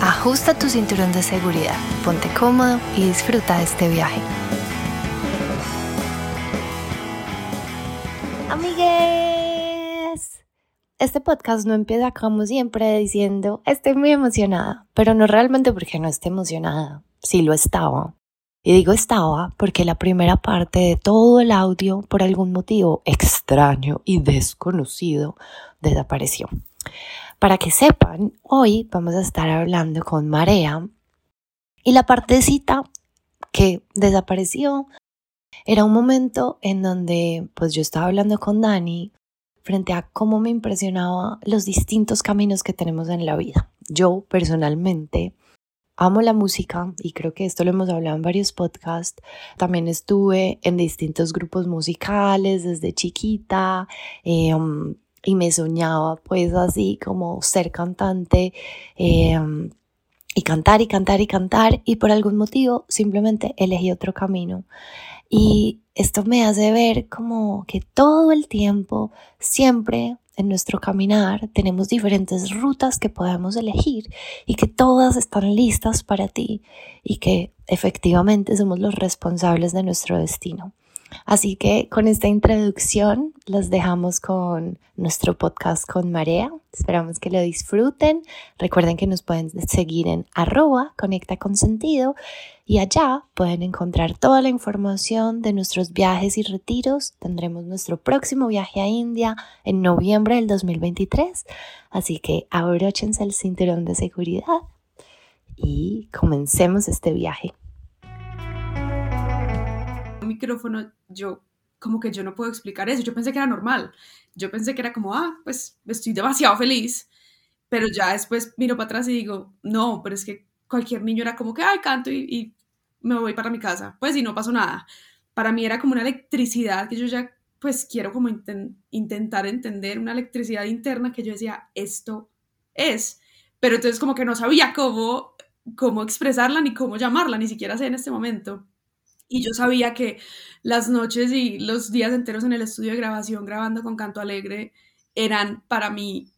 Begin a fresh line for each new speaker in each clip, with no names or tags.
ajusta tu cinturón de seguridad, ponte cómodo y disfruta de este viaje. Amigues, este podcast no empieza como siempre diciendo estoy muy emocionada, pero no realmente porque no esté emocionada, sí lo estaba. Y digo estaba porque la primera parte de todo el audio, por algún motivo extraño y desconocido, desapareció. Para que sepan, hoy vamos a estar hablando con Marea y la partecita que desapareció era un momento en donde pues yo estaba hablando con Dani frente a cómo me impresionaba los distintos caminos que tenemos en la vida. Yo personalmente amo la música y creo que esto lo hemos hablado en varios podcasts. También estuve en distintos grupos musicales desde chiquita. Um, y me soñaba pues así como ser cantante em, y cantar y cantar y cantar y por algún motivo simplemente elegí otro camino. Y esto me hace ver como que todo el tiempo, siempre en nuestro caminar, tenemos diferentes rutas que podemos elegir y que todas están listas para ti y que efectivamente somos los responsables de nuestro destino. Así que con esta introducción los dejamos con nuestro podcast con Marea. Esperamos que lo disfruten. Recuerden que nos pueden seguir en arroba conecta con sentido y allá pueden encontrar toda la información de nuestros viajes y retiros. Tendremos nuestro próximo viaje a India en noviembre del 2023. Así que abróchense el cinturón de seguridad y comencemos este viaje
micrófono, yo como que yo no puedo explicar eso. Yo pensé que era normal. Yo pensé que era como, ah, pues estoy demasiado feliz. Pero ya después miro para atrás y digo, no, pero es que cualquier niño era como que, ay, canto y, me voy para mi casa. Pues y no pasó nada. Para mí era como una electricidad que yo ya, pues quiero como intentar entender, una electricidad interna que yo decía, esto es. Pero entonces como que no sabía cómo, cómo expresarla ni cómo llamarla, ni siquiera sé en este momento. Y yo sabía que las noches y los días enteros en el estudio de grabación grabando con Canto Alegre eran para mí,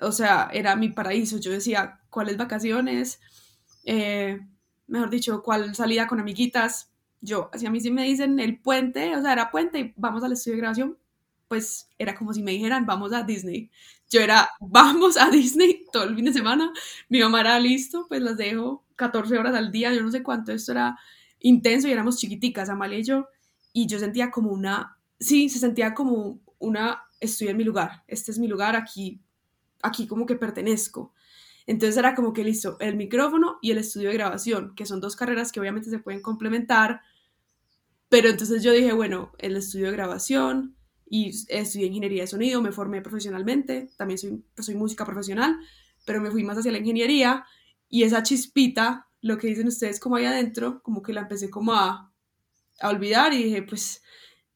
o sea, era mi paraíso. Yo decía, ¿cuáles vacaciones? Eh, mejor dicho, ¿cuál salida con amiguitas? Yo, así a mí sí me dicen el puente, o sea, era puente y vamos al estudio de grabación, pues era como si me dijeran, vamos a Disney. Yo era, vamos a Disney todo el fin de semana. Mi mamá era listo, pues las dejo 14 horas al día, yo no sé cuánto, esto era intenso y éramos chiquiticas, Amalia y yo, y yo sentía como una, sí, se sentía como una, estoy en mi lugar, este es mi lugar, aquí, aquí como que pertenezco. Entonces era como que listo, el micrófono y el estudio de grabación, que son dos carreras que obviamente se pueden complementar, pero entonces yo dije, bueno, el estudio de grabación y estudié ingeniería de sonido, me formé profesionalmente, también soy, pues soy música profesional, pero me fui más hacia la ingeniería y esa chispita lo que dicen ustedes como ahí adentro, como que la empecé como a, a olvidar y dije, pues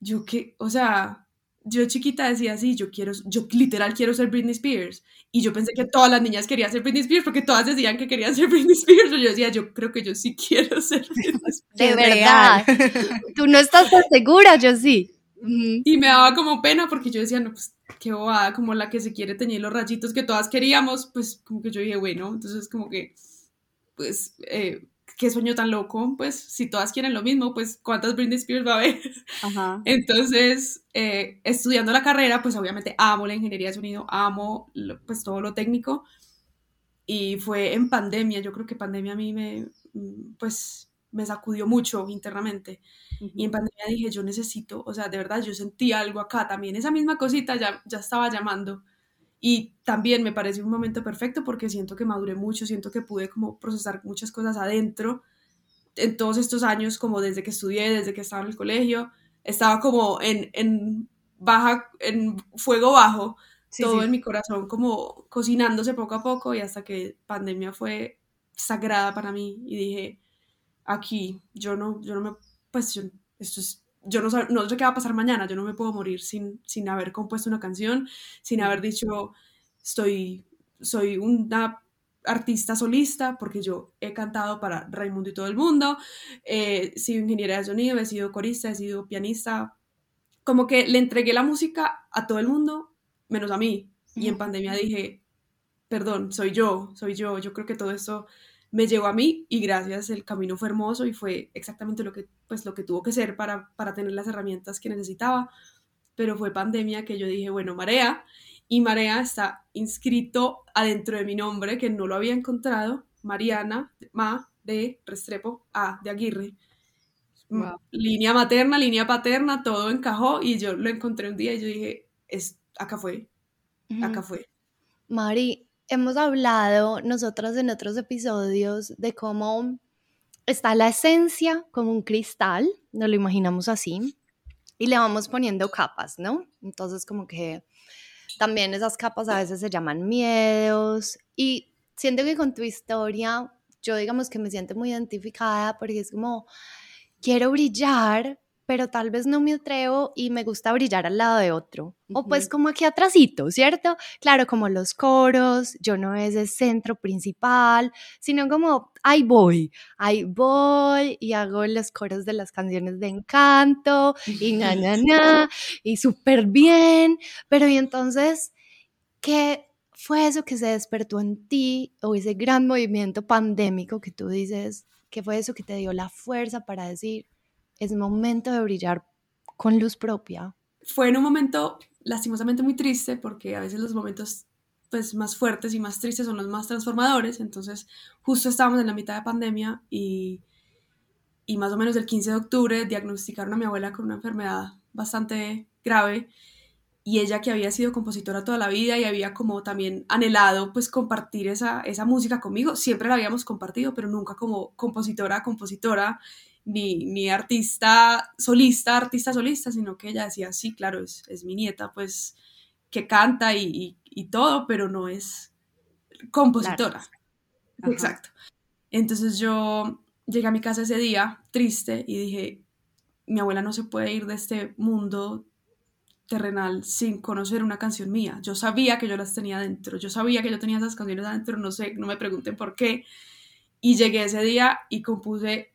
yo que, o sea, yo chiquita decía así, yo quiero, yo literal quiero ser Britney Spears. Y yo pensé que todas las niñas querían ser Britney Spears porque todas decían que querían ser Britney Spears. Y yo decía, yo creo que yo sí quiero ser Britney Spears.
De verdad. Tú no estás tan segura, yo sí.
Y me daba como pena porque yo decía, no, pues qué bobada, como la que se quiere teñir los rayitos que todas queríamos. Pues como que yo dije, bueno, entonces como que pues, eh, qué sueño tan loco, pues si todas quieren lo mismo, pues cuántas Britney Spears va a haber. Entonces, eh, estudiando la carrera, pues obviamente amo la ingeniería de sonido, amo pues todo lo técnico. Y fue en pandemia, yo creo que pandemia a mí me, mm, pues, me sacudió mucho internamente. Y en pandemia dije, yo necesito, o sea, de verdad, yo sentí algo acá también, esa misma cosita ya, ya estaba llamando. Y también me parece un momento perfecto porque siento que maduré mucho, siento que pude como procesar muchas cosas adentro en todos estos años, como desde que estudié, desde que estaba en el colegio, estaba como en, en baja, en fuego bajo, todo en mi corazón como cocinándose poco a poco y hasta que pandemia fue sagrada para mí y dije, aquí, yo no, yo no me, pues yo, esto es, yo no, no sé qué va a pasar mañana, yo no me puedo morir sin, sin haber compuesto una canción, sin haber dicho, estoy, soy una artista solista, porque yo he cantado para Raimundo y todo el mundo, eh, he sido ingeniera de sonido, he sido corista, he sido pianista, como que le entregué la música a todo el mundo, menos a mí. Y en pandemia dije, perdón, soy yo, soy yo, yo creo que todo esto me llevó a mí y gracias, el camino fue hermoso y fue exactamente lo que, pues, lo que tuvo que ser para, para tener las herramientas que necesitaba. Pero fue pandemia que yo dije, bueno, Marea, y Marea está inscrito adentro de mi nombre, que no lo había encontrado, Mariana, Ma de Restrepo, A de Aguirre. Línea materna, línea paterna, todo encajó y yo lo encontré un día y yo dije, es, acá fue, acá fue.
Mari, hemos hablado nosotros en otros episodios de cómo está la esencia como un cristal, nos lo imaginamos así, y le vamos poniendo capas, ¿no? Entonces como que también esas capas a veces se llaman miedos y siento que con tu historia yo digamos que me siento muy identificada porque es como quiero brillar, pero tal vez no me atrevo y me gusta brillar al lado de otro. O pues como aquí atrásito, ¿cierto? Claro, como los coros, yo no es el centro principal, sino como ahí voy, ahí voy y hago los coros de las canciones de encanto y na, na, na, y súper bien, pero y entonces, ¿qué fue eso que se despertó en ti o ese gran movimiento pandémico que tú dices, ¿qué fue eso que te dio la fuerza para decir, es momento de brillar con luz propia.
Fue en un momento lastimosamente muy triste porque a veces los momentos pues más fuertes y más tristes son los más transformadores, entonces justo estábamos en la mitad de pandemia y, y más o menos el 15 de octubre diagnosticaron a mi abuela con una enfermedad bastante grave y ella que había sido compositora toda la vida y había como también anhelado pues compartir esa, esa música conmigo, siempre la habíamos compartido, pero nunca como compositora, compositora ni, artista solista, artista solista, sino que ella decía, sí, claro, es, es mi nieta, pues que canta y, todo, pero no es compositora. Exacto. Entonces yo llegué a mi casa ese día triste y dije, mi abuela no se puede ir de este mundo terrenal sin conocer una canción mía. Yo sabía que yo las tenía dentro, yo sabía que yo tenía esas canciones adentro, no sé, no me pregunten por qué. Y llegué ese día y compuse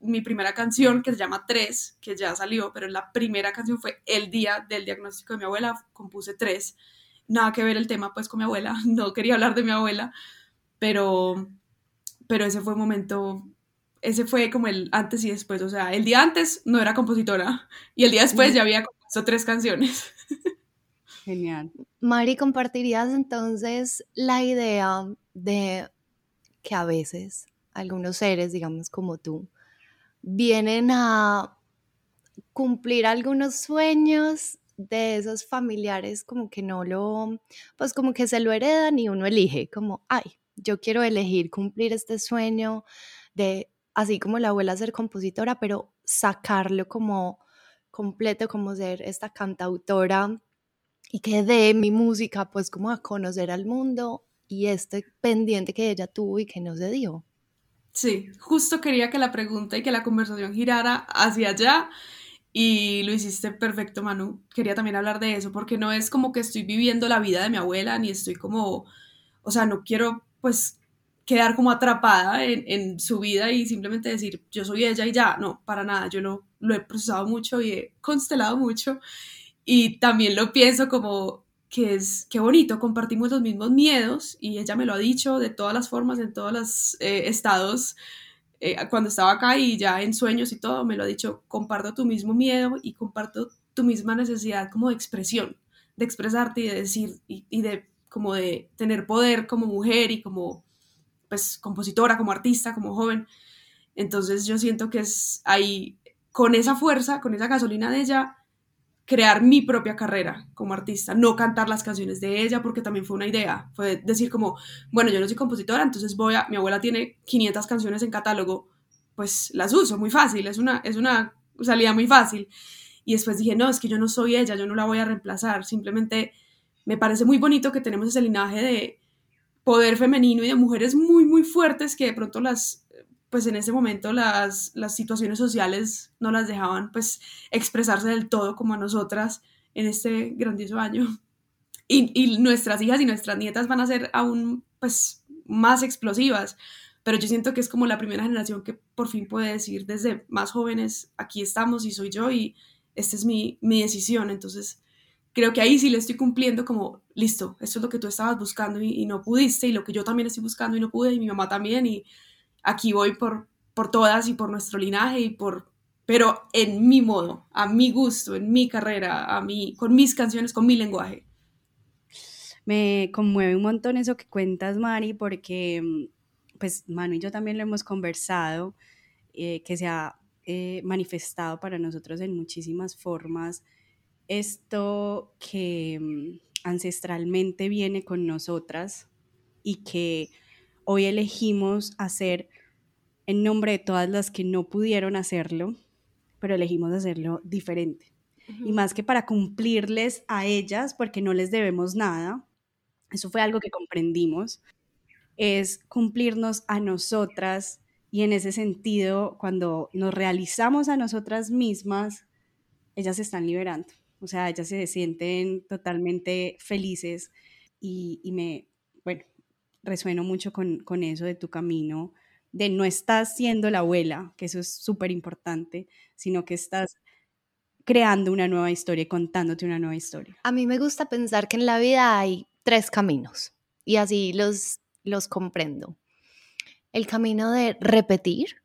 mi primera canción que se llama Tres, que ya salió, pero la primera canción fue el día del diagnóstico de mi abuela, compuse Tres. Nada que ver el tema pues con mi abuela, no quería hablar de mi abuela, pero, pero ese fue un momento, ese fue como el antes y después, o sea, el día antes no era compositora y el día después ya había compuesto tres canciones.
Genial. Mari, ¿compartirías entonces la idea de que a veces algunos seres, digamos como tú, vienen a cumplir algunos sueños de esos familiares como que no lo, pues como que se lo heredan y uno elige, como, ay, yo quiero elegir cumplir este sueño de, así como la abuela ser compositora, pero sacarlo como completo, como ser esta cantautora y que dé mi música pues como a conocer al mundo y este pendiente que ella tuvo y que no se dio.
Sí, justo quería que la pregunta y que la conversación girara hacia allá y lo hiciste perfecto, Manu. Quería también hablar de eso porque no es como que estoy viviendo la vida de mi abuela ni estoy como, o sea, no quiero pues quedar como atrapada en, su vida y simplemente decir yo soy ella y ya, no, para nada, yo lo, lo he procesado mucho y he constelado mucho y también lo pienso como que es, qué bonito, compartimos los mismos miedos y ella me lo ha dicho de todas las formas, en todos los eh, estados, eh, cuando estaba acá y ya en sueños y todo, me lo ha dicho, comparto tu mismo miedo y comparto tu misma necesidad como de expresión, de expresarte y de decir y, de como de tener poder como mujer y como pues compositora, como artista, como joven. Entonces yo siento que es ahí, con esa fuerza, con esa gasolina de ella, crear mi propia carrera como artista, no cantar las canciones de ella, porque también fue una idea, fue decir como, bueno, yo no soy compositora, entonces voy a, mi abuela tiene 500 canciones en catálogo, pues las uso, muy fácil, es una, es una salida muy fácil. Y después dije, no, es que yo no soy ella, yo no la voy a reemplazar, simplemente me parece muy bonito que tenemos ese linaje de poder femenino y de mujeres muy, muy fuertes que de pronto las pues en ese momento las, las situaciones sociales no las dejaban pues expresarse del todo como a nosotras en este grandioso año. Y, y nuestras hijas y nuestras nietas van a ser aún pues más explosivas, pero yo siento que es como la primera generación que por fin puede decir desde más jóvenes, aquí estamos y soy yo y esta es mi, mi decisión, entonces creo que ahí sí le estoy cumpliendo como, listo, esto es lo que tú estabas buscando y, y, no pudiste, y lo que yo también estoy buscando y no pude, y mi mamá también, y aquí voy por, por todas y por nuestro linaje y por, pero en mi modo, a mi gusto, en mi carrera, a mí, con mis canciones, con mi lenguaje.
Me conmueve un montón eso que cuentas, Mari, porque pues Manu y yo también lo hemos conversado, eh, que se ha eh, manifestado para nosotros en muchísimas formas. Esto que mm, ancestralmente viene con nosotras y que hoy elegimos hacer en nombre de todas las que no pudieron hacerlo, pero elegimos hacerlo diferente. Y más que para cumplirles a ellas, porque no les debemos nada, eso fue algo que comprendimos, es cumplirnos a nosotras y en ese sentido, cuando nos realizamos a nosotras mismas, ellas se están liberando. O sea, ellas se sienten totalmente felices y, y me, bueno, resueno mucho con, con eso de tu camino, de no estás siendo la abuela, que eso es súper importante, sino que estás creando una nueva historia y contándote una nueva historia.
A mí me gusta pensar que en la vida hay tres caminos y así los, los comprendo. El camino de repetir,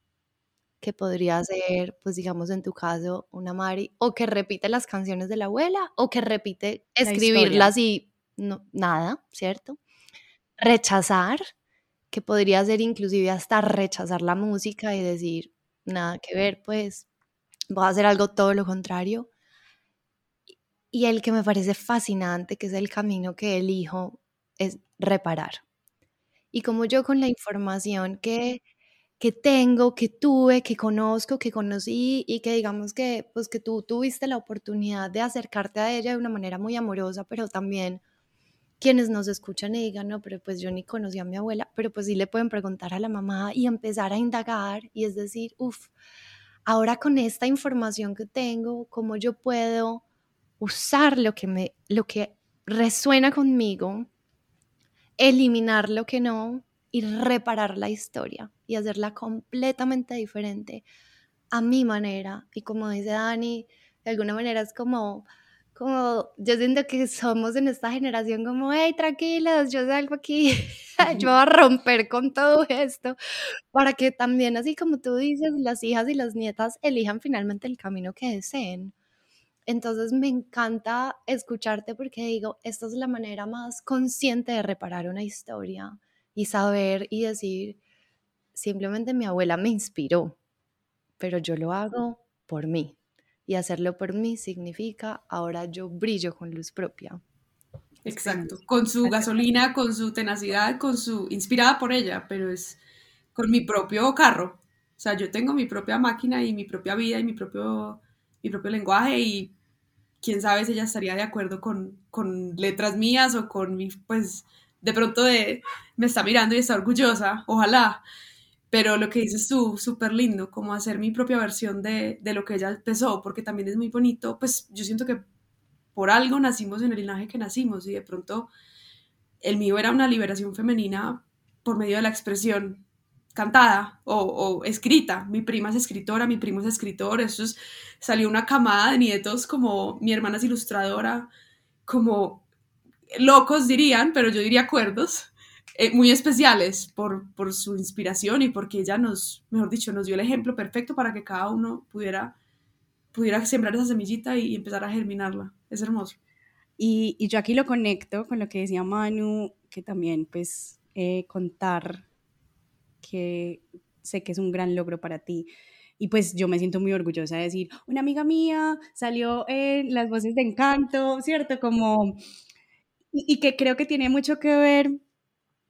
que podría ser, pues digamos en tu caso, una Mari, o que repite las canciones de la abuela, o que repite escribirlas y no, nada, ¿cierto? Rechazar, que podría ser inclusive hasta rechazar la música y decir, nada que ver, pues voy a hacer algo todo lo contrario. Y el que me parece fascinante, que es el camino que elijo, es reparar. Y como yo con la información que, que tengo, que tuve, que conozco, que conocí y que digamos que, pues que tú tuviste la oportunidad de acercarte a ella de una manera muy amorosa, pero también quienes nos escuchan y digan, no, pero pues yo ni conocí a mi abuela, pero pues sí le pueden preguntar a la mamá y empezar a indagar y es decir, uff, ahora con esta información que tengo, ¿cómo yo puedo usar lo que, me, lo que resuena conmigo eliminar lo que no y reparar la historia y hacerla completamente diferente a mi manera. Y como dice Dani, de alguna manera es como, como yo siento que somos en esta generación como, hey, tranquilos, yo salgo aquí, yo voy a romper con todo esto, para que también, así como tú dices, las hijas y las nietas elijan finalmente el camino que deseen. Entonces me encanta escucharte porque digo, esta es la manera más consciente de reparar una historia y saber y decir, simplemente mi abuela me inspiró, pero yo lo hago por mí. Y hacerlo por mí significa ahora yo brillo con luz propia.
Exacto, con su gasolina, con su tenacidad, con su inspirada por ella, pero es con mi propio carro. O sea, yo tengo mi propia máquina y mi propia vida y mi propio mi propio lenguaje y quién sabe si ella estaría de acuerdo con, con letras mías o con mi, pues, de pronto de, me está mirando y está orgullosa, ojalá. Pero lo que dices tú, súper lindo, como hacer mi propia versión de, de lo que ella empezó, porque también es muy bonito, pues yo siento que por algo nacimos en el linaje que nacimos y de pronto el mío era una liberación femenina por medio de la expresión cantada o, escrita. Mi prima es escritora, mi primo es escritor, eso es, salió una camada de nietos como mi hermana es ilustradora, como locos dirían, pero yo diría cuerdos, eh, muy especiales por, por, su inspiración y porque ella nos, mejor dicho, nos dio el ejemplo perfecto para que cada uno pudiera, pudiera sembrar esa semillita y, empezar a germinarla. Es hermoso.
Y, y, yo aquí lo conecto con lo que decía Manu, que también pues eh, contar que sé que es un gran logro para ti. Y pues yo me siento muy orgullosa de decir, una amiga mía salió en Las Voces de Encanto, ¿cierto? Como, y, que creo que tiene mucho que ver,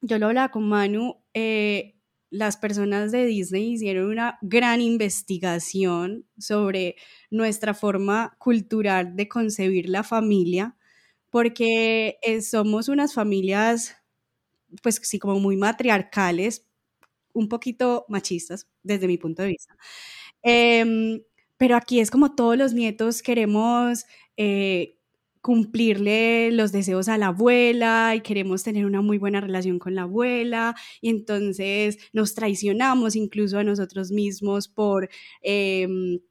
yo lo hablaba con Manu, eh, las personas de Disney hicieron una gran investigación sobre nuestra forma cultural de concebir la familia, porque eh, somos unas familias, pues sí, como muy matriarcales, un poquito machistas desde mi punto de vista. Em, pero aquí es como todos los nietos queremos eh, cumplirle los deseos a la abuela y queremos tener una muy buena relación con la abuela y entonces nos traicionamos incluso a nosotros mismos por, em,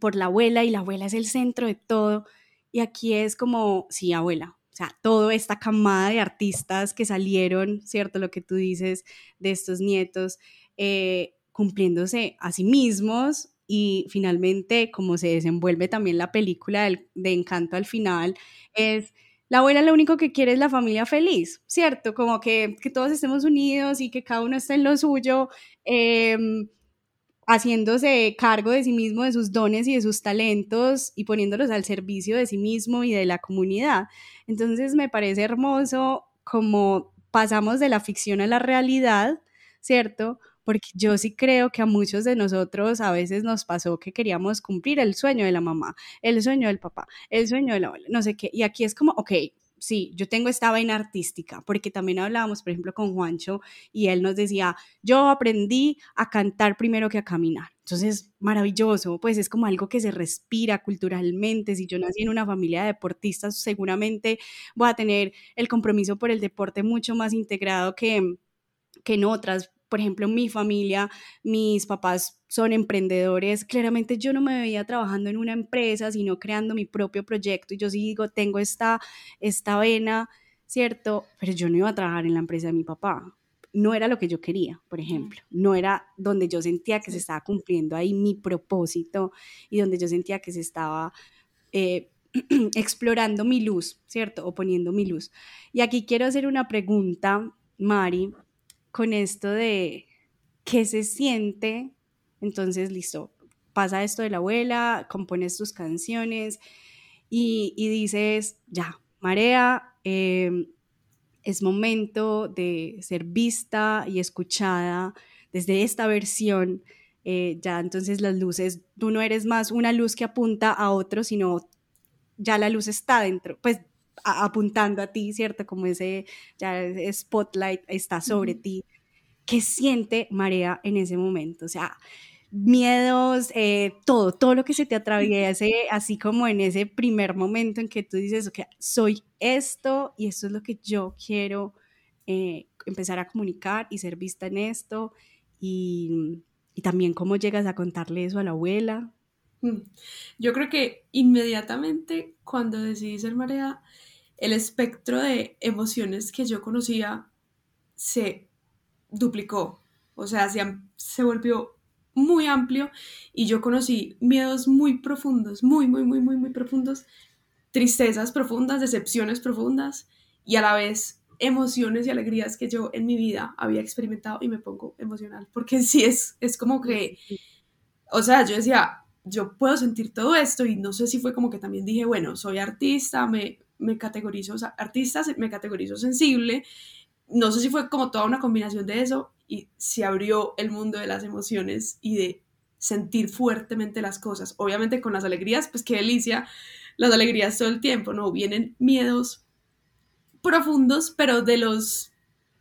por la abuela y la abuela es el centro de todo. Y aquí es como, sí, abuela, o sea, toda esta camada de artistas que salieron, ¿cierto? Lo que tú dices de estos nietos, eh, cumpliéndose a sí mismos y finalmente como se desenvuelve también la película de Encanto al final, es la abuela lo único que quiere es la familia feliz, ¿cierto? Como que, que todos estemos unidos y que cada uno esté en lo suyo. Eh, haciéndose cargo de sí mismo, de sus dones y de sus talentos y poniéndolos al servicio de sí mismo y de la comunidad. Entonces me parece hermoso como pasamos de la ficción a la realidad, ¿cierto? Porque yo sí creo que a muchos de nosotros a veces nos pasó que queríamos cumplir el sueño de la mamá, el sueño del papá, el sueño de la no sé qué. Y aquí es como, ok, sí, yo tengo esta vaina artística, porque también hablábamos, por ejemplo, con Juancho y él nos decía, yo aprendí a cantar primero que a caminar. Entonces, maravilloso, pues es como algo que se respira culturalmente. Si yo nací en una familia de deportistas, seguramente voy a tener el compromiso por el deporte mucho más integrado que, que en otras por ejemplo, mi familia, mis papás son emprendedores, claramente yo no me veía trabajando en una empresa, sino creando mi propio proyecto y yo sí digo, tengo esta, esta vena, ¿cierto? Pero yo no iba a trabajar en la empresa de mi papá. No era lo que yo quería, por ejemplo. No era donde yo sentía que se estaba cumpliendo ahí mi propósito y donde yo sentía que se estaba eh, explorando mi luz, ¿cierto? O poniendo mi luz. Y aquí quiero hacer una pregunta, Mari, con esto de qué se siente, entonces listo, pasa esto de la abuela, compones tus canciones y, dices, ya, Marea, em, es momento de ser vista y escuchada desde esta versión. Eh, ya entonces las luces, tú no eres más una luz que apunta a otro, sino ya la luz está dentro, pues apuntando a ti, ¿cierto? Como ese, ya spotlight está sobre ti. ¿Qué siente Marea en ese momento? O sea, miedos, eh, todo, todo lo que se te atraviese, así como en ese primer momento en que tú dices, ok, soy esto y esto es lo que yo quiero eh, empezar a comunicar y ser vista en esto. Y, y también cómo llegas a contarle eso a la abuela.
Mm. Yo creo que inmediatamente cuando decidí ser Marea, el espectro de emociones que yo conocía se duplicó, o sea, se, se volvió muy amplio y yo conocí miedos muy profundos, muy, muy, muy, muy, muy profundos, tristezas profundas, decepciones profundas y a la vez emociones y alegrías que yo en mi vida había experimentado y me pongo emocional, porque sí es, es como que, o sea, yo decía, yo puedo sentir todo esto y no sé si fue como que también dije, bueno, soy artista, me, me categorizo, o sea, artista, me categorizo sensible, no sé si fue como toda una combinación de eso y se abrió el mundo de las emociones y de sentir fuertemente las cosas. Obviamente con las alegrías, pues qué delicia, las alegrías todo el tiempo, ¿no? Vienen miedos profundos, pero de los,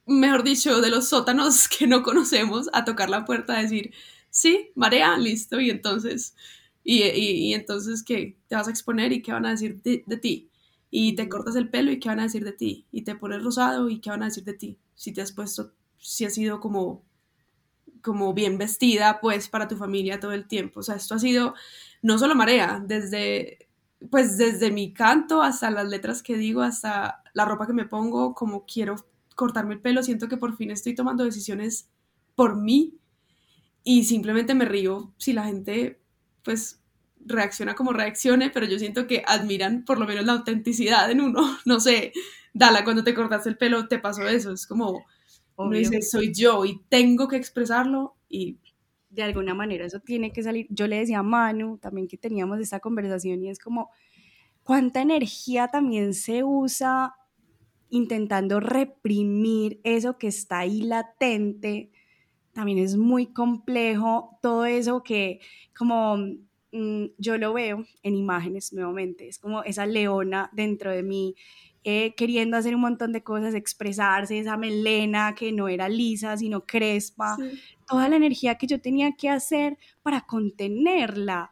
mejor dicho, de los sótanos que no conocemos, a tocar la puerta a decir, sí, marea, listo, y entonces, y, entonces, ¿qué? ¿Te vas a exponer y qué van a decir de ti? y te cortas el pelo y qué van a decir de ti, y te pones rosado y qué van a decir de ti, si te has puesto, si has sido como, como bien vestida, pues para tu familia todo el tiempo, o sea, esto ha sido no solo marea, desde, pues desde mi canto hasta las letras que digo, hasta la ropa que me pongo, como quiero cortarme el pelo, siento que por fin estoy tomando decisiones por mí y simplemente me río si la gente pues reacciona como reaccione, pero yo siento que admiran por lo menos la autenticidad en uno. No sé, Dala, cuando te cortaste el pelo te pasó eso, es como, uno dice, soy yo y tengo que expresarlo y...
De alguna manera eso tiene que salir. Yo le decía a Manu también que teníamos esta conversación y es como, ¿cuánta energía también se usa intentando reprimir eso que está ahí latente? También es muy complejo todo eso que como Mm, yo lo veo en imágenes nuevamente, es como esa leona dentro de mí eh, queriendo hacer un montón de cosas, expresarse, esa melena que no era lisa, sino crespa, toda la energía que yo tenía que hacer para contenerla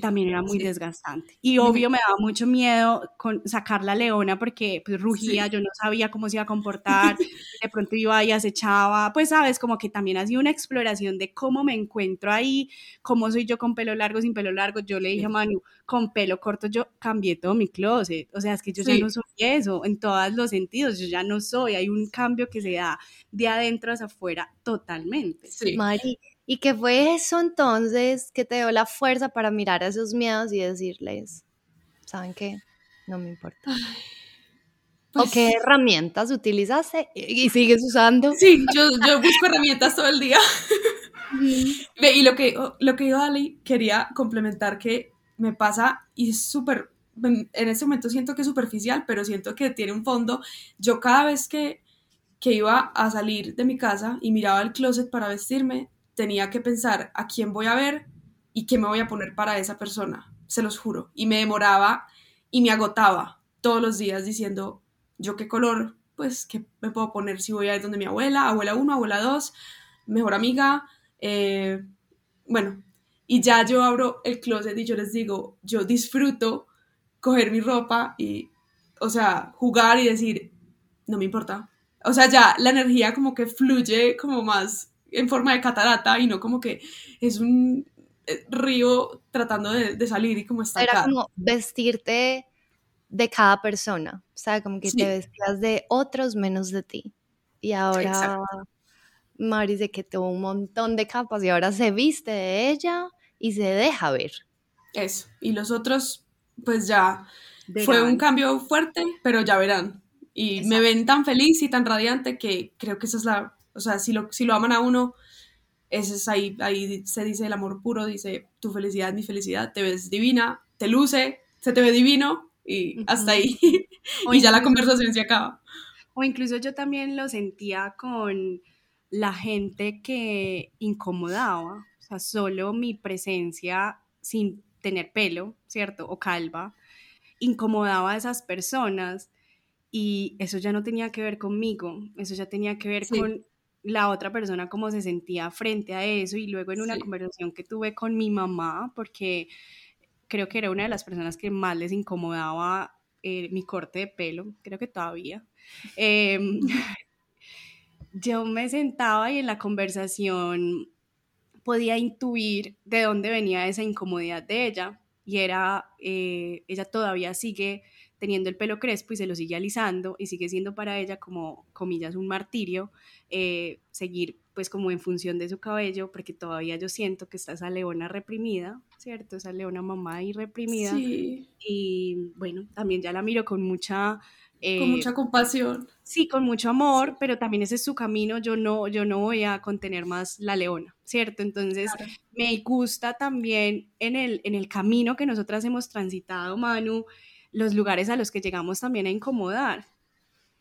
también era muy desgastante. Y obvio me daba mucho miedo con sacar la leona porque pues rugía, yo no sabía cómo se iba a comportar, de pronto iba y acechaba, pues sabes, como que también hacía una exploración de cómo me encuentro ahí, cómo soy yo con pelo largo, sin pelo largo. Yo le dije a Manu, con pelo corto yo cambié todo mi closet, o sea, es que yo ya no soy eso en todos los sentidos, yo ya no soy, hay un cambio que se da de adentro hacia afuera totalmente.
Sí. Mari, ¿Y qué fue eso entonces que te dio la fuerza para mirar a esos miedos y decirles, ¿saben qué? No me importa. ¿O pues qué herramientas utilizaste y sigues usando?
Sí, yo, yo busco herramientas todo el día. y lo que, lo que yo, Ali, quería complementar que me pasa y es súper, en este momento siento que es superficial, pero siento que tiene un fondo. Yo cada vez que, que iba a salir de mi casa y miraba el closet para vestirme, tenía que pensar a quién voy a ver y qué me voy a poner para esa persona, se los juro. Y me demoraba y me agotaba todos los días diciendo, yo qué color, pues, qué me puedo poner si voy a ir donde mi abuela, abuela 1, abuela 2, mejor amiga, eh, bueno, y ya yo abro el closet y yo les digo, yo disfruto coger mi ropa y, o sea, jugar y decir, no me importa. O sea, ya la energía como que fluye como más en forma de catarata y no como que es un eh, río tratando de, salir y como está.
Era como vestirte de cada persona, o sea, como que te vestías de otros menos de ti. Y ahora Mari dice que tuvo un montón de capas y ahora se viste de ella y se deja ver.
Eso, y los otros, pues ya fue un cambio fuerte, pero ya verán. Y me ven tan feliz y tan radiante que creo que esa es la o sea, si lo, si lo aman a uno, ese es ahí, ahí se dice el amor puro, dice tu felicidad mi felicidad, te ves divina, te luce, se te ve divino y hasta ahí. y ya la conversación se acaba.
O incluso yo también lo sentía con la gente que incomodaba, o sea, solo mi presencia sin tener pelo, ¿cierto? O calva, incomodaba a esas personas y eso ya no tenía que ver conmigo, eso ya tenía que ver con la otra persona cómo se sentía frente a eso y luego en una conversación que tuve con mi mamá, porque creo que era una de las personas que más les incomodaba eh, mi corte de pelo, creo que todavía. Em, yo me sentaba y en la conversación podía intuir de dónde venía esa incomodidad de ella y era, eh, ella todavía sigue teniendo el pelo crespo y se lo sigue alisando y sigue siendo para ella como, comillas, un martirio eh, seguir pues como en función de su cabello, porque todavía yo siento que está esa leona reprimida, ¿cierto? Esa leona mamá y reprimida. Sí. Y bueno, también ya la miro con mucha...
Eh, con mucha compasión.
Sí, con mucho amor, pero también ese es su camino, yo no, yo no voy a contener más la leona, ¿cierto? Entonces, me gusta también en el, en el camino que nosotras hemos transitado, Manu, los lugares a los que llegamos también a incomodar.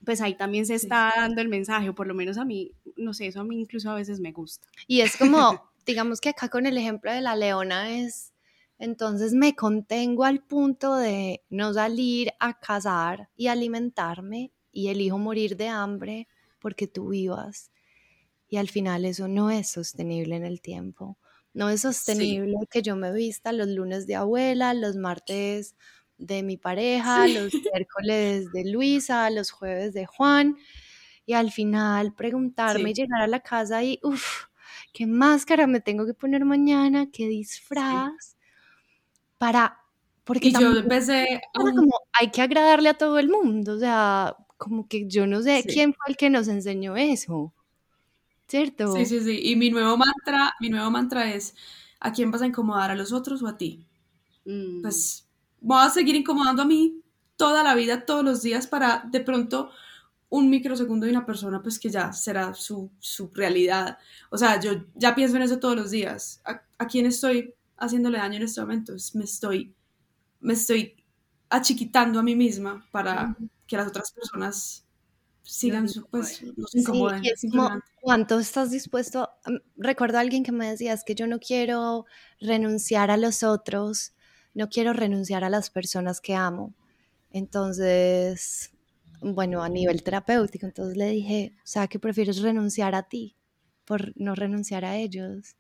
Pues ahí también se está dando el mensaje, o por lo menos a mí, no sé, eso a mí incluso a veces me gusta.
Y es como, digamos que acá con el ejemplo de la leona es, entonces me contengo al punto de no salir a cazar y alimentarme y elijo morir de hambre porque tú vivas. Y al final eso no es sostenible en el tiempo. No es sostenible que yo me vista los lunes de abuela, los martes de mi pareja, los miércoles de Luisa, los jueves de Juan, y al final preguntarme, llegar a la casa y, uff, ¿qué máscara me tengo que poner mañana? ¿Qué disfraz? Para, porque
y yo empecé
como hay que agradarle a todo el mundo, o sea, como que yo no sé quién fue el que nos enseñó eso, ¿cierto?
Sí, sí, sí, y mi nuevo mantra, mi nuevo mantra es, ¿a quién vas a incomodar, a los otros o a ti? Mm. Pues voy a seguir incomodando a mí toda la vida, todos los días, para de pronto un microsegundo de una persona, pues que ya será su, realidad. O sea, yo ya pienso en eso todos los días. ¿A, quién estoy haciéndole daño en este momento? Me estoy, me estoy achiquitando a mí misma para que las otras personas sigan, su, pues, nos incomoden.
¿Cuánto estás dispuesto? Recuerdo a alguien que me decía, es que yo no quiero renunciar a los otros, no quiero renunciar a las personas que amo. Entonces, bueno, a nivel terapéutico, entonces le dije, o sea, que prefieres renunciar a ti por no renunciar a ellos.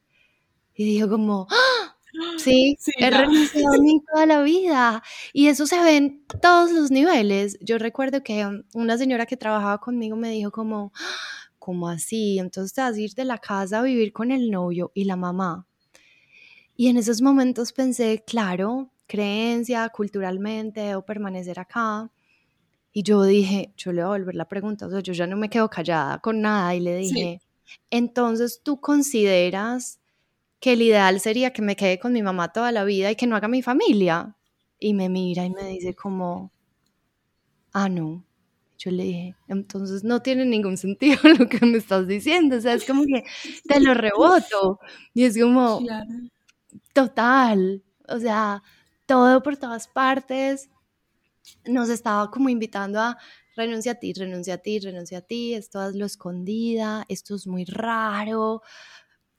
Y dijo como, ¡Ah! sí, he renunciado a mí toda la vida. Y eso se ve en todos los niveles. Yo recuerdo que una señora que trabajaba conmigo me dijo como, ¡Ah! ¿cómo así? Entonces te vas a ir de la casa a vivir con el novio y la mamá. Y en esos momentos pensé, claro, creencia, culturalmente, debo permanecer acá. Y yo dije, yo le voy a volver la pregunta, o sea, yo ya no me quedo callada con nada y le dije, entonces tú consideras que el ideal sería que me quede con mi mamá toda la vida y que no haga mi familia. Y me mira y me dice como, ah, no. Yo le dije, entonces no tiene ningún sentido lo que me estás diciendo, o sea, es como que te lo reboto. Y es como, total, o sea, todo por todas partes, nos estaba como invitando a renuncia a ti, renuncia a ti, renuncia a ti, esto es lo escondida, esto es muy raro,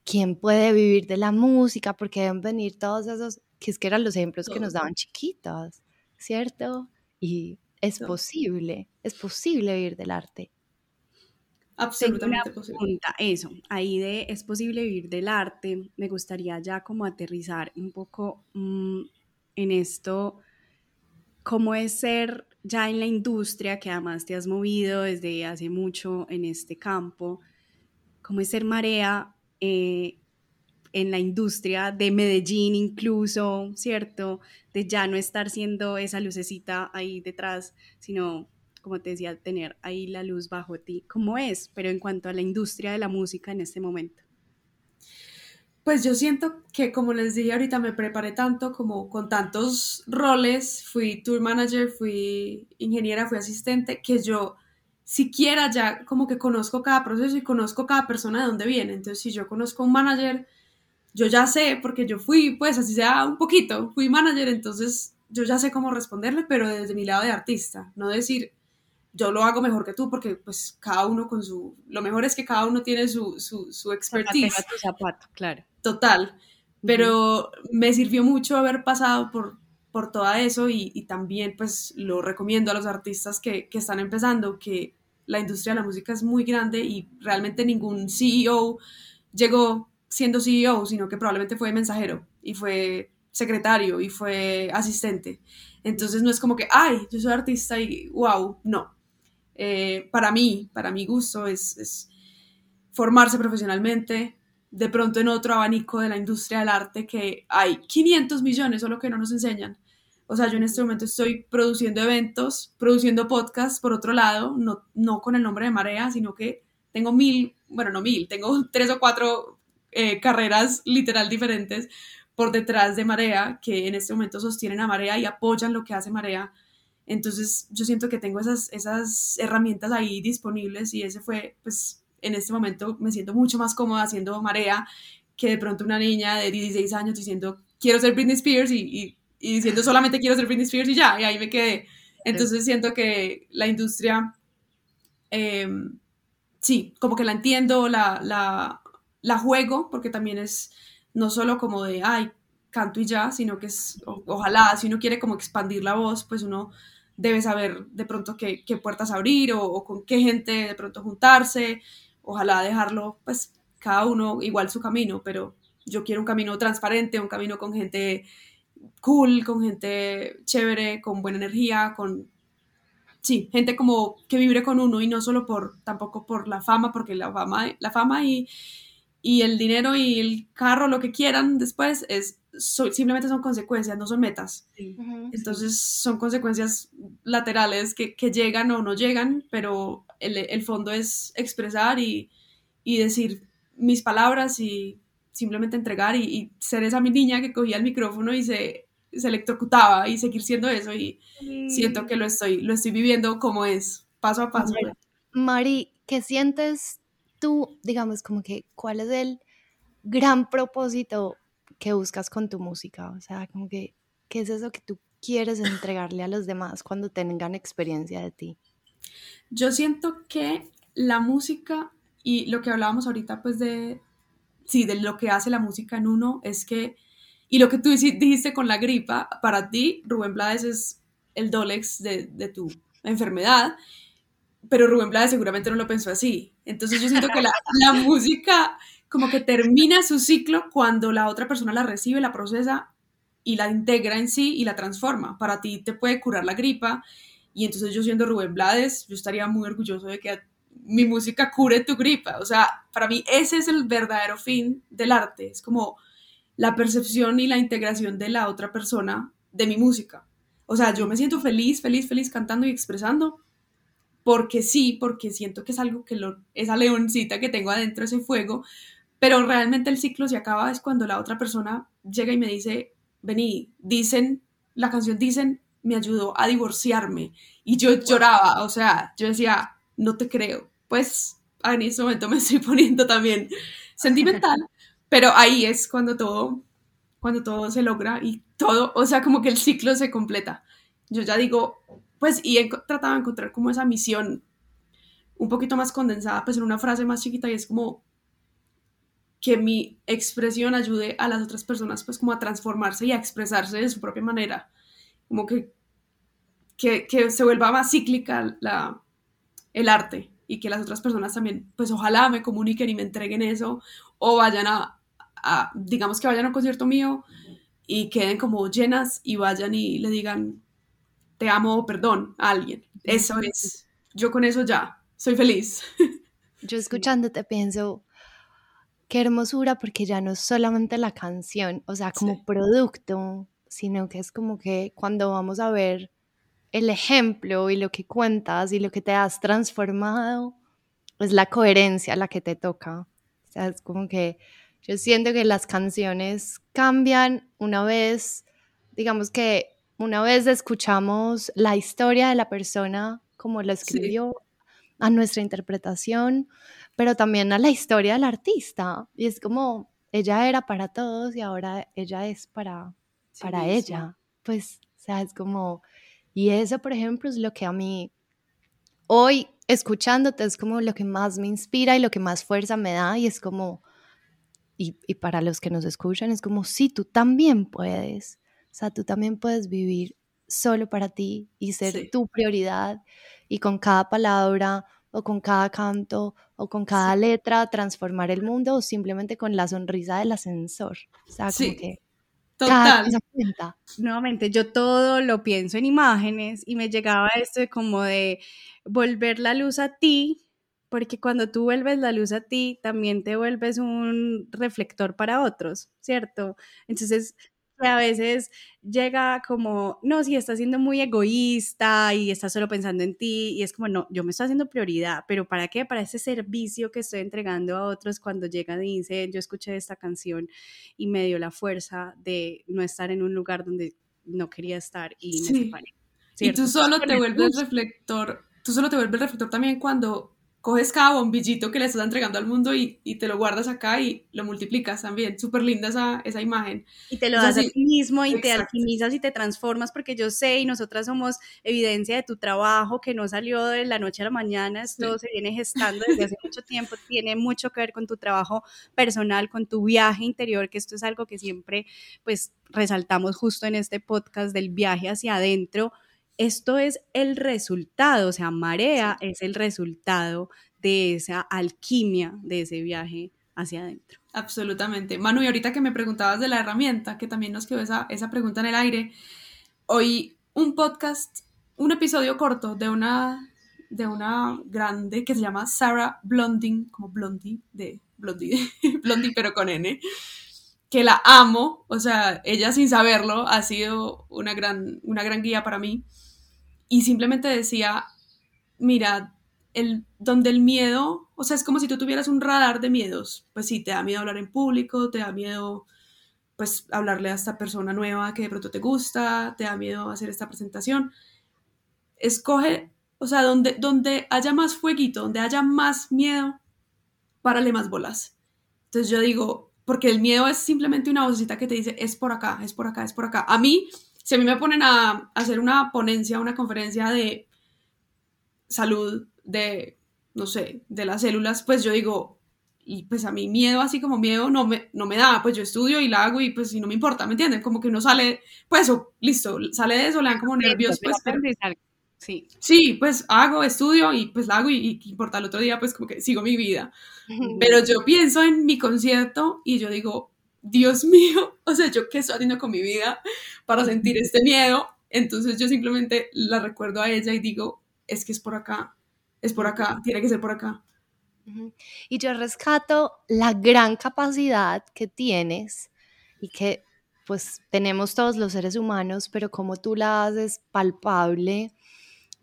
¿quién puede vivir de la música? Porque deben venir todos esos, que es que eran los ejemplos que nos daban chiquitos, ¿cierto? Y es posible, es posible vivir del arte.
Absolutamente posible.
Eso, ahí de es posible vivir del arte, me gustaría ya como aterrizar un poco mm, en esto cómo es ser ya en la industria, que además te has movido desde hace mucho en este campo, cómo es ser marea eh, en la industria de Medellín incluso, ¿cierto? De ya no estar siendo esa lucecita ahí detrás, sino, como te decía, tener ahí la luz bajo ti. ¿Cómo es? Pero en cuanto a la industria de la música en este momento.
Pues yo siento que, como les dije ahorita, me preparé tanto como con tantos roles, fui tour manager, fui ingeniera, fui asistente, que yo siquiera ya como que conozco cada proceso y conozco cada persona de dónde viene. Entonces, si yo conozco un manager, yo ya sé, porque yo fui, pues así sea un poquito, fui manager, entonces yo ya sé cómo responderle, pero desde mi lado de artista, no decir, yo lo hago mejor que tú porque pues cada uno con su, lo mejor es que cada uno tiene su, su, su expertise.
Zapato, claro.
Total, pero me sirvió mucho haber pasado por, por todo eso y, y, también pues lo recomiendo a los artistas que, que están empezando, que la industria de la música es muy grande y realmente ningún CEO llegó siendo CEO, sino que probablemente fue mensajero y fue secretario y fue asistente. Entonces no es como que, ay, yo soy artista y wow, no. Eh, para mí, para mi gusto, es, formarse profesionalmente, de pronto en otro abanico de la industria del arte que hay 500 millones, solo que no nos enseñan. O sea, yo en este momento estoy produciendo eventos, produciendo podcasts, por otro lado, no, no con el nombre de Marea, sino que tengo mil, bueno, no mil, tengo tres o cuatro eh, carreras literal diferentes por detrás de Marea, que en este momento sostienen a Marea y apoyan lo que hace Marea entonces yo siento que tengo esas, esas herramientas ahí disponibles y ese fue, pues en este momento me siento mucho más cómoda haciendo marea que de pronto una niña de 16 años diciendo quiero ser Britney Spears y, y, diciendo solamente quiero ser Britney Spears y ya, y ahí me quedé. Entonces siento que la industria, em, sí, como que la entiendo, la, la, la juego, porque también es no solo como de, ay, canto y ya, sino que es, ojalá, si uno quiere como expandir la voz, pues uno debe saber de pronto qué, puertas abrir o, con qué gente de pronto juntarse, ojalá dejarlo, pues cada uno igual su camino, pero yo quiero un camino transparente, un camino con gente cool, con gente chévere, con buena energía, con, sí, gente como que vibre con uno y no solo por, tampoco por la fama, porque la fama, la fama y, y el dinero y el carro, lo que quieran después, es simplemente son consecuencias, no son metas. Entonces son consecuencias laterales que, que, llegan o no llegan, pero el, el fondo es expresar y, y, decir mis palabras y simplemente entregar y, ser esa mi niña que cogía el micrófono y se, se electrocutaba y seguir siendo eso y siento que lo estoy, lo estoy viviendo como es, paso a paso.
Mari, ¿qué sientes tú, digamos, como que cuál es el gran propósito que buscas con tu música? O sea, como que, ¿qué es eso que tú quieres entregarle a los demás cuando tengan experiencia de ti?
Yo siento que la música y lo que hablábamos ahorita, pues de, sí, de lo que hace la música en uno, es que, y lo que tú dijiste con la gripa, para ti, Rubén Blades es el Dolex de, de tu enfermedad, pero Rubén Blades seguramente no lo pensó así. Entonces yo siento que la, la música como que termina su ciclo cuando la otra persona la recibe, la procesa y la integra en sí y la transforma. Para ti te puede curar la gripa y entonces yo siendo Rubén Blades, yo estaría muy orgulloso de que mi música cure tu gripa. O sea, para mí ese es el verdadero fin del arte. Es como la percepción y la integración de la otra persona de mi música. O sea, yo me siento feliz, feliz, feliz cantando y expresando. Porque sí, porque siento que es algo que lo, esa leoncita que tengo adentro, ese fuego, pero realmente el ciclo se acaba es cuando la otra persona llega y me dice, vení, dicen, la canción dicen, me ayudó a divorciarme. Y yo lloraba, o sea, yo decía, no te creo. Pues en ese momento me estoy poniendo también sentimental, pero ahí es cuando todo, cuando todo se logra y todo, o sea, como que el ciclo se completa. Yo ya digo, pues, y he tratado de encontrar como esa misión un poquito más condensada, pues en una frase más chiquita y es como que mi expresión ayude a las otras personas pues como a transformarse y a expresarse de su propia manera, como que, que, que se vuelva más cíclica la, el arte y que las otras personas también pues ojalá me comuniquen y me entreguen eso o vayan a, digamos que vayan a un concierto mío y queden como llenas y vayan y le digan te amo o perdón a alguien. Eso es, yo con eso ya soy feliz.
Yo escuchándote pienso, qué hermosura porque ya no es solamente la canción, o sea, como producto, sino que es como que cuando vamos a ver el ejemplo y lo que cuentas y lo que te has transformado, es la coherencia la que te toca. O sea, es como que yo siento que las canciones cambian una vez, digamos que una vez escuchamos la historia de la persona como la escribió, a nuestra interpretación, pero también a la historia del artista. Y es como, ella era para todos y ahora ella es para, para ella. Pues, o sea, es como, y eso, por ejemplo, es lo que a mí, hoy escuchándote, es como lo que más me inspira y lo que más fuerza me da y es como, y, y para los que nos escuchan, es como, sí, tú también puedes. O sea, tú también puedes vivir solo para ti y ser tu prioridad y con cada palabra o con cada canto o con cada letra transformar el mundo o simplemente con la sonrisa del ascensor. O sea, como que
Total.
Nuevamente, yo todo lo pienso en imágenes y me llegaba esto de como de volver la luz a ti, porque cuando tú vuelves la luz a ti, también te vuelves un reflector para otros, ¿cierto? Entonces, a veces llega como, no, si estás siendo muy egoísta y estás solo pensando en ti y es como, no, yo me estoy haciendo prioridad, pero ¿para qué? Para ese servicio que estoy entregando a otros cuando llegan y dicen, yo escuché esta canción y me dio la fuerza de no estar en un lugar donde no quería estar y me separé.
Y tú solo te vuelves reflector, tú solo te vuelves reflector también cuando coges cada bombillito que le estás entregando al mundo y, y te lo guardas acá y lo multiplicas también. Súper linda esa, esa, imagen.
Y te lo das a ti mismo y te alquimizas y te transformas porque yo sé y nosotras somos evidencia de tu trabajo que no salió de la noche a la mañana, esto se viene gestando desde hace mucho tiempo, tiene mucho que ver con tu trabajo personal, con tu viaje interior, que esto es algo que siempre pues resaltamos justo en este podcast del viaje hacia adentro esto es el resultado, o sea, Marea es el resultado de esa alquimia de ese viaje hacia adentro.
Absolutamente. Manu, y ahorita que me preguntabas de la herramienta, que también nos quedó esa, esa pregunta en el aire, hoy un podcast, un episodio corto de una, de una grande que se llama Sarah Blonding, como Blondie, de Blondie, Blondie pero con N, que la amo, o sea, ella sin saberlo ha sido una gran, una gran guía para mí y simplemente decía, mira, el, donde el miedo, o sea, es como si tú tuvieras un radar de miedos, pues sí, te da miedo hablar en público, te da miedo pues hablarle a esta persona nueva que de pronto te gusta, te da miedo hacer esta presentación. Escoge, o sea, donde, donde haya más fueguito, donde haya más miedo, párale más bolas. Entonces yo digo, porque el miedo es simplemente una vocecita que te dice, es por acá, es por acá, es por acá. A mí si a mí me ponen a hacer una ponencia, una conferencia de salud, de, no sé, de las células, pues yo digo, y pues a mí miedo, así como miedo, no me, no me da, pues yo estudio y la hago y pues si no me importa, ¿me entienden? Como que uno sale, pues o listo, sale de eso, le dan como nervios, pues.
Pero... Sí.
Sí, pues hago, estudio y pues la hago y, y importa el otro día pues como que sigo mi vida. Pero yo pienso en mi concierto y yo digo, Dios mío, o sea, yo qué estoy haciendo con mi vida para sentir este miedo. Entonces yo simplemente la recuerdo a ella y digo, es que es por acá, es por acá, tiene que ser por acá.
Y yo rescato la gran capacidad que tienes y que pues tenemos todos los seres humanos, pero como tú la haces palpable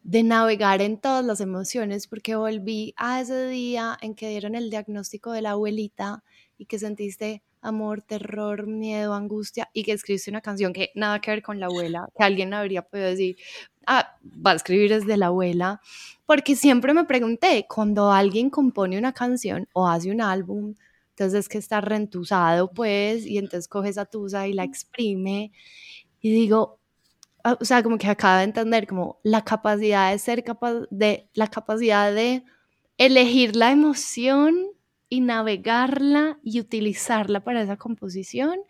de navegar en todas las emociones, porque volví a ese día en que dieron el diagnóstico de la abuelita y que sentiste amor, terror, miedo, angustia y que escribiste una canción que nada que ver con la abuela, que alguien habría podido decir, ah, va a escribir desde la abuela, porque siempre me pregunté, cuando alguien compone una canción o hace un álbum, entonces es que está rentusado, pues, y entonces coge esa tusa y la exprime, y digo, ah, o sea, como que acaba de entender como la capacidad de ser capaz de, la capacidad de elegir la emoción y navegarla y utilizarla para esa composición.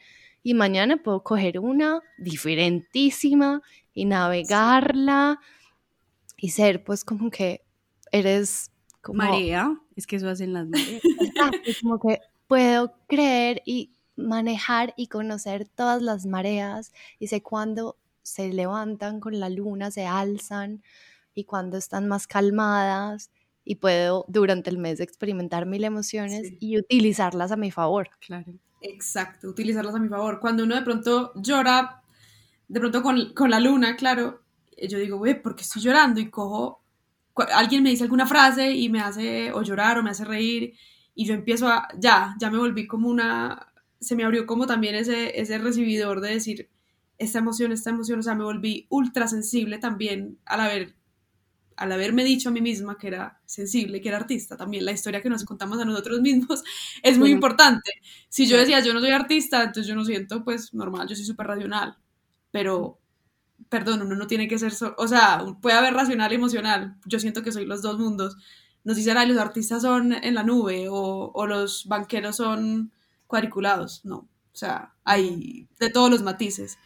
Y mañana puedo coger una diferentísima y navegarla y ser pues como que eres como...
Marea, es que eso hacen las mareas.
como que puedo creer y manejar y conocer todas las mareas y sé cuándo se levantan con la luna, se alzan y cuando están más calmadas y puedo durante el mes experimentar mil emociones y utilizarlas a mi favor.
Claro.
Exacto, utilizarlas a mi favor. Cuando uno de pronto llora, de pronto con, con la luna, claro, eh, yo digo, güey, ¿por qué estoy llorando? Y cojo, alguien me dice alguna frase y me hace o llorar o me hace reír y yo empiezo a, ya, ya me volví como una, se me abrió como también ese, ese recibidor de decir, esta emoción, esta emoción, o sea, me volví ultra sensible también al haber al haberme dicho a mí misma que era sensible, que era artista, también la historia que nos contamos a nosotros mismos es muy importante. Si yo decía, yo no soy artista, entonces yo no siento, pues normal, yo soy súper racional, pero, perdón, uno no tiene que ser, o sea, puede haber racional y emocional, yo siento que soy los dos mundos. Nos dicen, los artistas son en la nube o, o los banqueros son cuadriculados, no, o sea, hay de todos los matices.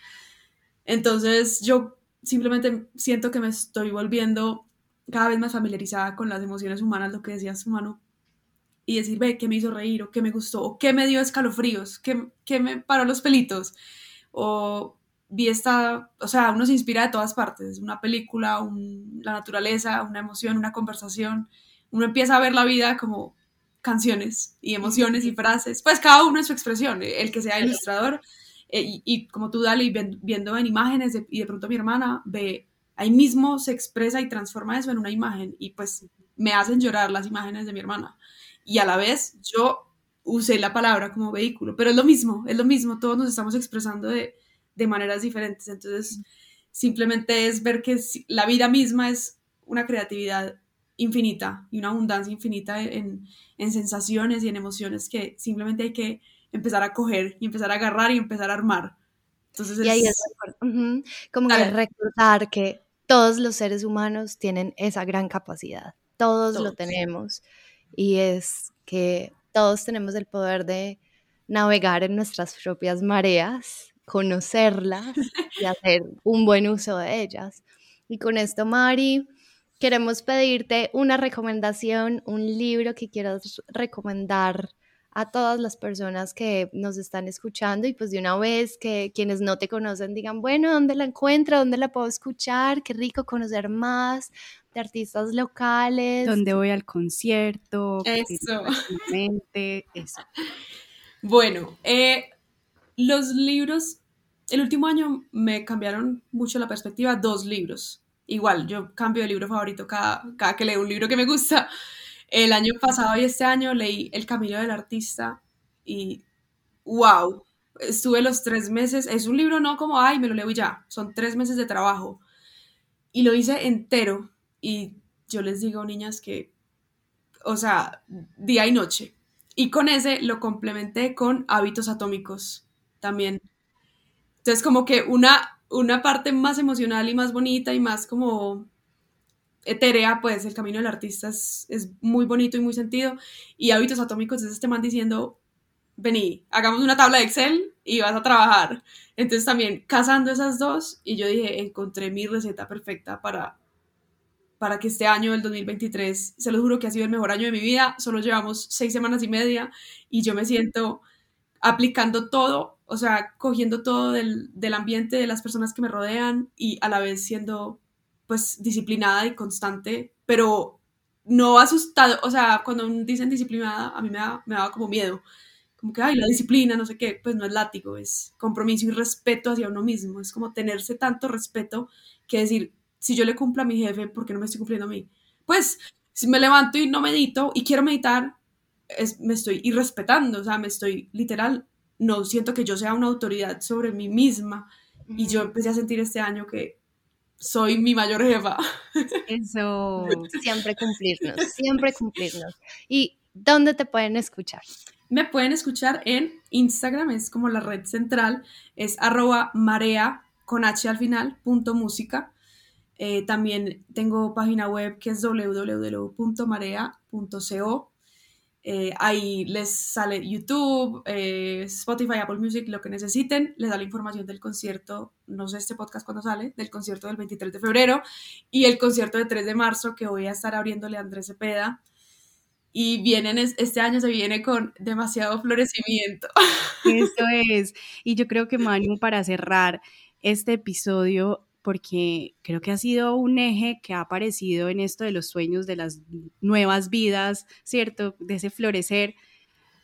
Entonces yo simplemente siento que me estoy volviendo cada vez más familiarizada con las emociones humanas, lo que decías, humano, y decir, ve, ¿qué me hizo reír? ¿O qué me gustó? ¿O qué me dio escalofríos? ¿Qué, qué me paró los pelitos? O vi esta, o sea, uno se inspira de todas partes, una película, la naturaleza, una emoción, una conversación, uno empieza a ver la vida como canciones y emociones y frases, pues cada uno en su expresión, el que sea ilustrador, eh, y, como tú, Dale, viendo en imágenes, y de pronto mi hermana ve ahí mismo se expresa y transforma eso en una imagen y pues me hacen llorar las imágenes de mi hermana. Y a la vez yo usé la palabra como vehículo, pero es lo mismo, es lo mismo, todos nos estamos expresando de, de maneras diferentes. Entonces, simplemente es ver que la vida misma es una creatividad infinita y una abundancia infinita en, en sensaciones y en emociones que simplemente hay que empezar a coger y empezar a agarrar y empezar a armar. Entonces
y ahí es como que recordar que todos los seres humanos tienen esa gran capacidad, todos, lo tenemos y es que todos tenemos el poder de navegar en nuestras propias mareas, conocerlas y hacer un buen uso de ellas. Y con esto, Mari, queremos pedirte una recomendación, un libro que quieras recomendar a todas las personas que nos están escuchando y pues de una vez que quienes no te conocen digan, bueno, ¿dónde la encuentro? ¿Dónde la puedo escuchar? Qué rico conocer más de artistas locales.
¿Dónde voy al concierto?
Eso.
Eso.
Bueno, eh, los libros, el último año me cambiaron mucho la perspectiva, dos libros. Igual, yo cambio de libro favorito cada, cada que leo un libro que me gusta. El año pasado y este año leí El Camino del Artista y wow, estuve los tres meses, es un libro no como, ay, me lo leo ya, son tres meses de trabajo y lo hice entero y yo les digo, niñas, que, o sea, día y noche. Y con ese lo complementé con hábitos atómicos también. Entonces, como que una, una parte más emocional y más bonita y más como etérea, pues el camino del artista es, muy bonito y muy sentido. Y hábitos atómicos es este man diciendo, vení, hagamos una tabla de Excel y vas a trabajar. Entonces también casando esas dos y yo dije, encontré mi receta perfecta para para que este año, el 2023, se lo juro que ha sido el mejor año de mi vida. Solo llevamos seis semanas y media y yo me siento aplicando todo, o sea, cogiendo todo del, del ambiente de las personas que me rodean y a la vez siendo pues disciplinada y constante, pero no asustado, o sea, cuando dicen disciplinada, a mí me da, me daba como miedo, como que, ay, la disciplina, no sé qué, pues no es látigo, es compromiso y respeto hacia uno mismo, es como tenerse tanto respeto que decir, si yo le cumplo a mi jefe, ¿por qué no me estoy cumpliendo a mí? Pues, si me levanto y no medito y quiero meditar, es, me estoy irrespetando, o sea, me estoy literal, no siento que yo sea una autoridad sobre mí misma. Y yo empecé a sentir este año que soy mi mayor jefa.
Eso. Siempre cumplirnos, siempre cumplirnos. ¿Y dónde te pueden escuchar?
Me pueden escuchar en Instagram, es como la red central, es arroba marea con H al final, punto música. Eh, también tengo página web que es www.marea.co eh, ahí les sale YouTube, eh, Spotify, Apple Music, lo que necesiten. Les da la información del concierto, no sé este podcast cuándo sale, del concierto del 23 de febrero y el concierto del 3 de marzo que voy a estar abriéndole a Andrés Cepeda. Y vienen, este año se viene con demasiado florecimiento.
Eso es. Y yo creo que Manu, para cerrar este episodio, porque creo que ha sido un eje que ha aparecido en esto de los sueños, de las nuevas vidas, ¿cierto? De ese florecer.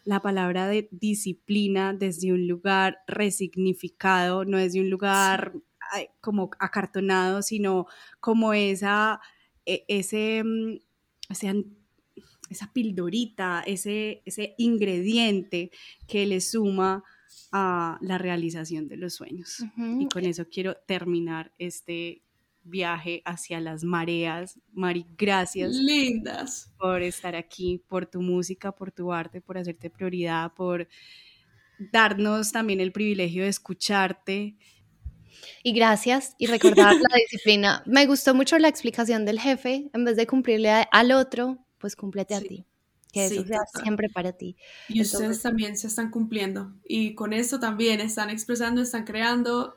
La palabra de disciplina desde un lugar resignificado, no desde un lugar como acartonado, sino como esa, e, ese, mm, esa pildorita, ese, ese ingrediente que le suma a la realización de los sueños. Y con eso quiero terminar este viaje hacia las mareas. Mari, gracias.
Lindas.
Por estar aquí, por tu música, por tu arte, por hacerte prioridad, por darnos también el privilegio de escucharte.
Y gracias y recordar la disciplina. Me gustó mucho la explicación del jefe. En vez de cumplirle al otro, pues cúmplete a ti que eso sea siempre para ti.
Y ustedes también se están cumpliendo. Y con esto también están expresando, están creando.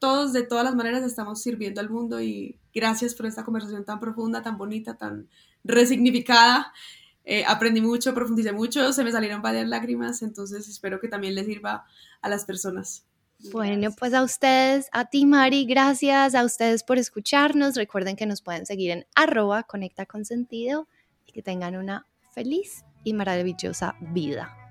Todos de todas las maneras estamos sirviendo al mundo y gracias por esta conversación tan profunda, tan bonita, tan resignificada. Eh, aprendí mucho, profundicé mucho, se me salieron varias lágrimas, entonces espero que también les sirva a las personas.
Bueno, pues a ustedes, a ti Mari, gracias a ustedes por escucharnos. Recuerden que nos pueden seguir en arroba conecta con sentido y que tengan una feliz y maravillosa vida.